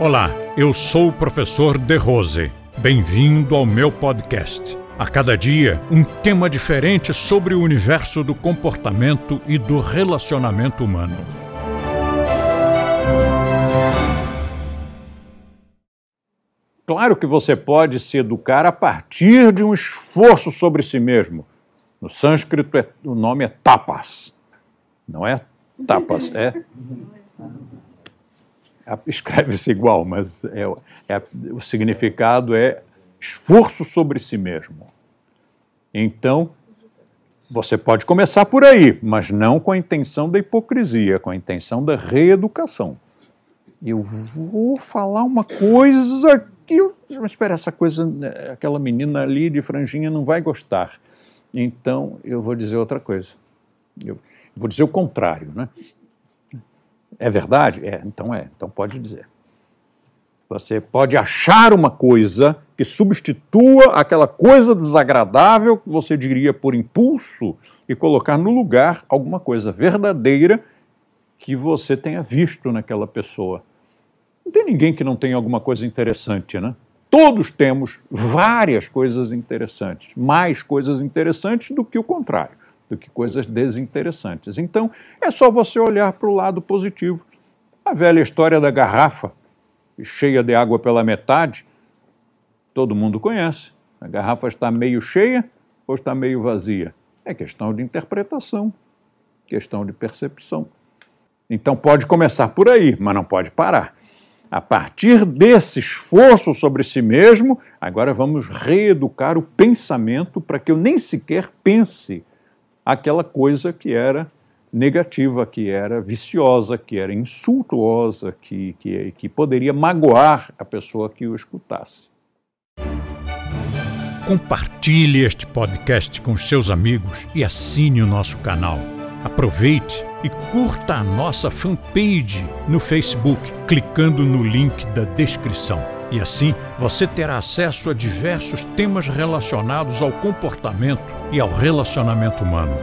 Olá, eu sou o professor De Rose. Bem-vindo ao meu podcast. A cada dia, um tema diferente sobre o universo do comportamento e do relacionamento humano. Claro que você pode se educar a partir de um esforço sobre si mesmo. No sânscrito, é, o nome é tapas. Não é tapas, é. Escreve-se igual, mas é, é, o significado é esforço sobre si mesmo. Então, você pode começar por aí, mas não com a intenção da hipocrisia, com a intenção da reeducação. Eu vou falar uma coisa que eu, mas espera, essa coisa, aquela menina ali de franjinha não vai gostar. Então eu vou dizer outra coisa. Eu vou dizer o contrário, né? É verdade? É, então é, então pode dizer. Você pode achar uma coisa que substitua aquela coisa desagradável que você diria por impulso e colocar no lugar alguma coisa verdadeira que você tenha visto naquela pessoa. Não tem ninguém que não tenha alguma coisa interessante, né? Todos temos várias coisas interessantes, mais coisas interessantes do que o contrário, do que coisas desinteressantes. Então, é só você olhar para o lado positivo. A velha história da garrafa, cheia de água pela metade, todo mundo conhece. A garrafa está meio cheia ou está meio vazia? É questão de interpretação, questão de percepção. Então pode começar por aí, mas não pode parar. A partir desse esforço sobre si mesmo, agora vamos reeducar o pensamento para que eu nem sequer pense aquela coisa que era negativa, que era viciosa, que era insultuosa, que, que, que poderia magoar a pessoa que o escutasse. Compartilhe este podcast com seus amigos e assine o nosso canal. Aproveite e curta a nossa fanpage no Facebook, clicando no link da descrição. E assim você terá acesso a diversos temas relacionados ao comportamento e ao relacionamento humano.